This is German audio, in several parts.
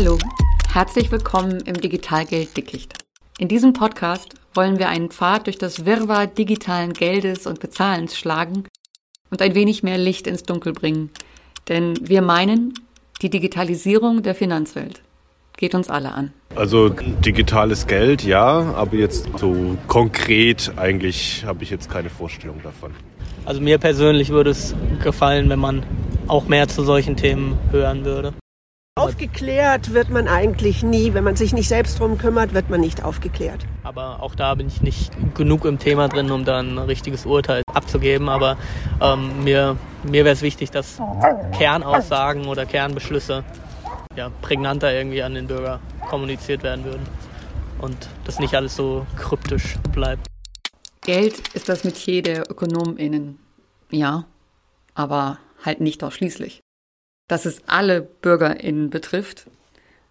Hallo, herzlich willkommen im Digitalgeld Dickicht. In diesem Podcast wollen wir einen Pfad durch das Wirrwarr digitalen Geldes und Bezahlens schlagen und ein wenig mehr Licht ins Dunkel bringen. Denn wir meinen, die Digitalisierung der Finanzwelt geht uns alle an. Also digitales Geld, ja, aber jetzt so konkret eigentlich habe ich jetzt keine Vorstellung davon. Also mir persönlich würde es gefallen, wenn man auch mehr zu solchen Themen hören würde. Aufgeklärt wird man eigentlich nie. Wenn man sich nicht selbst drum kümmert, wird man nicht aufgeklärt. Aber auch da bin ich nicht genug im Thema drin, um da ein richtiges Urteil abzugeben. Aber ähm, mir, mir wäre es wichtig, dass Kernaussagen oder Kernbeschlüsse ja, prägnanter irgendwie an den Bürger kommuniziert werden würden. Und das nicht alles so kryptisch bleibt. Geld ist das Metier der ÖkonomInnen. Ja, aber halt nicht ausschließlich. Dass es alle BürgerInnen betrifft,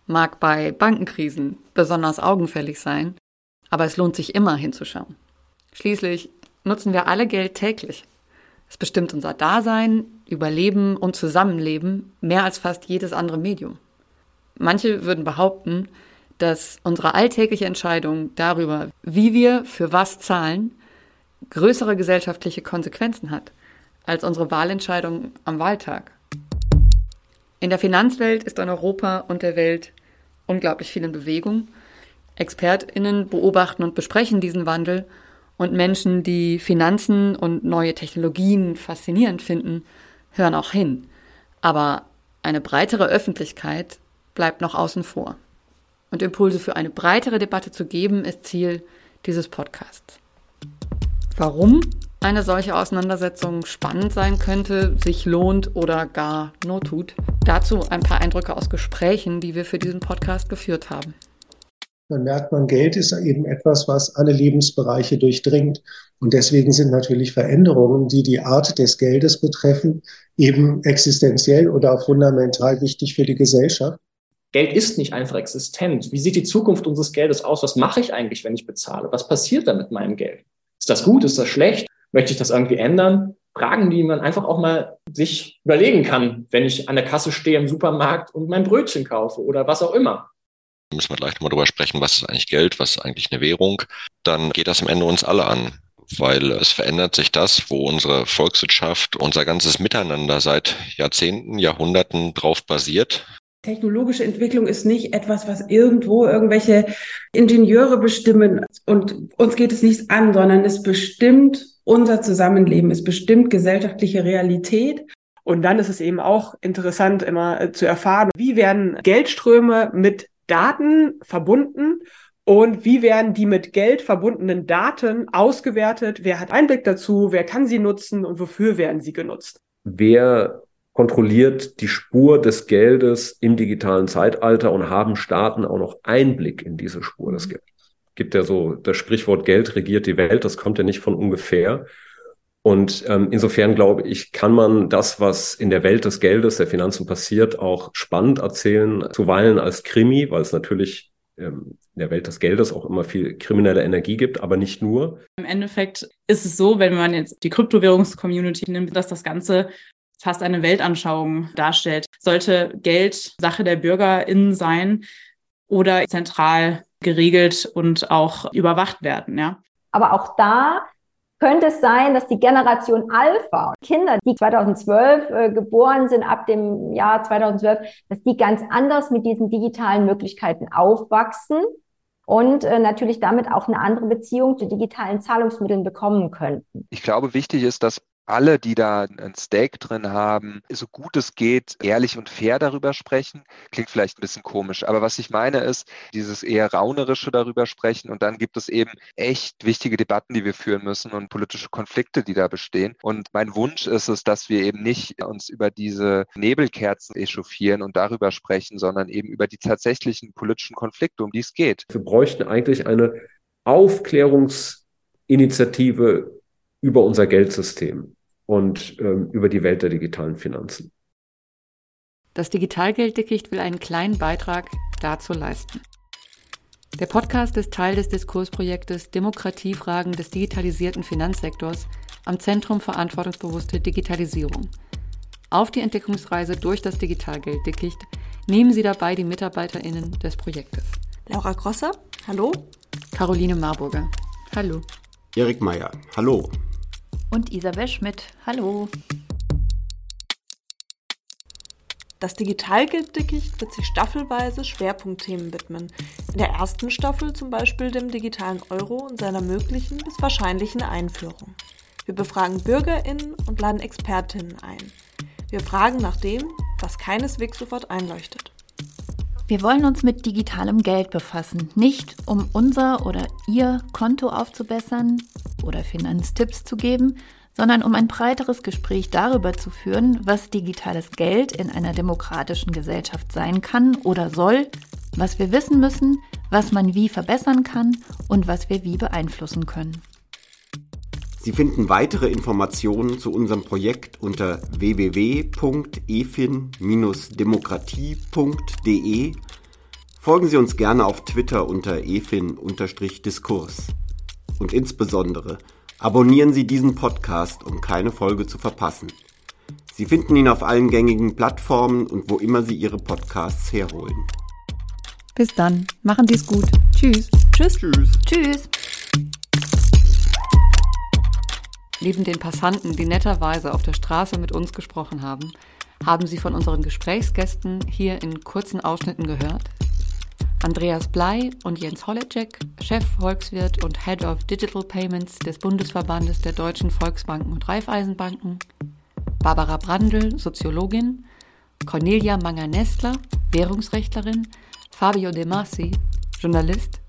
mag bei Bankenkrisen besonders augenfällig sein, aber es lohnt sich immer hinzuschauen. Schließlich nutzen wir alle Geld täglich. Es bestimmt unser Dasein, Überleben und Zusammenleben mehr als fast jedes andere Medium. Manche würden behaupten, dass unsere alltägliche Entscheidung darüber, wie wir für was zahlen, größere gesellschaftliche Konsequenzen hat als unsere Wahlentscheidung am Wahltag. In der Finanzwelt ist in Europa und der Welt unglaublich viel in Bewegung. ExpertInnen beobachten und besprechen diesen Wandel und Menschen, die Finanzen und neue Technologien faszinierend finden, hören auch hin. Aber eine breitere Öffentlichkeit bleibt noch außen vor. Und Impulse für eine breitere Debatte zu geben, ist Ziel dieses Podcasts. Warum eine solche Auseinandersetzung spannend sein könnte, sich lohnt oder gar not tut. Dazu ein paar Eindrücke aus Gesprächen, die wir für diesen Podcast geführt haben. Dann merkt man, Geld ist eben etwas, was alle Lebensbereiche durchdringt. Und deswegen sind natürlich Veränderungen, die die Art des Geldes betreffen, eben existenziell oder fundamental wichtig für die Gesellschaft. Geld ist nicht einfach existent. Wie sieht die Zukunft unseres Geldes aus? Was mache ich eigentlich, wenn ich bezahle? Was passiert da mit meinem Geld? Ist das gut? Ist das schlecht? Möchte ich das irgendwie ändern? Fragen, die man einfach auch mal sich überlegen kann, wenn ich an der Kasse stehe im Supermarkt und mein Brötchen kaufe oder was auch immer. Da müssen wir gleich nochmal drüber sprechen, was ist eigentlich Geld, was ist eigentlich eine Währung. Dann geht das am Ende uns alle an weil es verändert sich das, wo unsere Volkswirtschaft, unser ganzes Miteinander seit Jahrzehnten, Jahrhunderten drauf basiert. Technologische Entwicklung ist nicht etwas, was irgendwo irgendwelche Ingenieure bestimmen und uns geht es nichts an, sondern es bestimmt unser Zusammenleben, es bestimmt gesellschaftliche Realität. Und dann ist es eben auch interessant, immer äh, zu erfahren, wie werden Geldströme mit Daten verbunden und wie werden die mit Geld verbundenen Daten ausgewertet? Wer hat Einblick dazu? Wer kann sie nutzen und wofür werden sie genutzt? Wer kontrolliert die Spur des Geldes im digitalen Zeitalter und haben Staaten auch noch Einblick in diese Spur des mhm. Geldes. Gibt ja so das Sprichwort Geld regiert die Welt, das kommt ja nicht von ungefähr. Und ähm, insofern glaube ich, kann man das, was in der Welt des Geldes, der Finanzen passiert, auch spannend erzählen, zuweilen als Krimi, weil es natürlich ähm, in der Welt des Geldes auch immer viel kriminelle Energie gibt, aber nicht nur. Im Endeffekt ist es so, wenn man jetzt die Kryptowährungscommunity nimmt, dass das Ganze fast eine Weltanschauung darstellt. Sollte Geld Sache der BürgerInnen sein oder zentral geregelt und auch überwacht werden, ja? Aber auch da könnte es sein, dass die Generation Alpha, Kinder, die 2012 äh, geboren sind, ab dem Jahr 2012, dass die ganz anders mit diesen digitalen Möglichkeiten aufwachsen und äh, natürlich damit auch eine andere Beziehung zu digitalen Zahlungsmitteln bekommen könnten. Ich glaube, wichtig ist, dass alle, die da ein Stake drin haben, so gut es geht, ehrlich und fair darüber sprechen. Klingt vielleicht ein bisschen komisch, aber was ich meine ist, dieses eher raunerische darüber sprechen und dann gibt es eben echt wichtige Debatten, die wir führen müssen und politische Konflikte, die da bestehen. Und mein Wunsch ist es, dass wir eben nicht uns über diese Nebelkerzen echauffieren und darüber sprechen, sondern eben über die tatsächlichen politischen Konflikte, um die es geht. Wir bräuchten eigentlich eine Aufklärungsinitiative über unser Geldsystem und ähm, über die Welt der digitalen Finanzen. Das Digitalgelddickicht will einen kleinen Beitrag dazu leisten. Der Podcast ist Teil des Diskursprojektes Demokratiefragen des digitalisierten Finanzsektors am Zentrum Verantwortungsbewusste Digitalisierung. Auf die Entdeckungsreise durch das Digitalgelddickicht Nehmen Sie dabei die MitarbeiterInnen des Projektes. Laura Grosser, hallo. Caroline Marburger, hallo. Erik Meyer, hallo. Und Isabel Schmidt, hallo. Das Digitalgelddickicht wird sich staffelweise Schwerpunktthemen widmen. In der ersten Staffel zum Beispiel dem digitalen Euro und seiner möglichen bis wahrscheinlichen Einführung. Wir befragen BürgerInnen und laden ExpertInnen ein. Wir fragen nach dem, was keineswegs sofort einleuchtet. Wir wollen uns mit digitalem Geld befassen, nicht um unser oder Ihr Konto aufzubessern oder Finanztipps zu geben, sondern um ein breiteres Gespräch darüber zu führen, was digitales Geld in einer demokratischen Gesellschaft sein kann oder soll, was wir wissen müssen, was man wie verbessern kann und was wir wie beeinflussen können. Sie finden weitere Informationen zu unserem Projekt unter www.efin-demokratie.de. Folgen Sie uns gerne auf Twitter unter efin-diskurs. Und insbesondere abonnieren Sie diesen Podcast, um keine Folge zu verpassen. Sie finden ihn auf allen gängigen Plattformen und wo immer Sie Ihre Podcasts herholen. Bis dann. Machen Sie es gut. Tschüss. Tschüss. Tschüss. Tschüss. Neben den Passanten, die netterweise auf der Straße mit uns gesprochen haben, haben Sie von unseren Gesprächsgästen hier in kurzen Ausschnitten gehört. Andreas Blei und Jens Holecek, Chef Volkswirt und Head of Digital Payments des Bundesverbandes der deutschen Volksbanken und Raiffeisenbanken, Barbara Brandl, Soziologin, Cornelia Manger-Nestler, Währungsrechtlerin, Fabio De Masi, Journalist,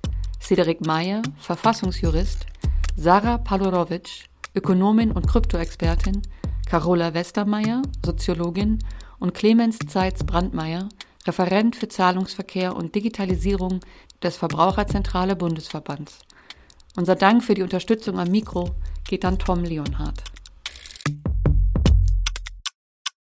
Cedric Meyer, Verfassungsjurist, Sarah Palorowitsch, Ökonomin und Kryptoexpertin, Carola Westermeier, Soziologin und Clemens Zeitz-Brandmeier, Referent für Zahlungsverkehr und Digitalisierung des Verbraucherzentrale Bundesverbands. Unser Dank für die Unterstützung am Mikro geht an Tom Leonhardt.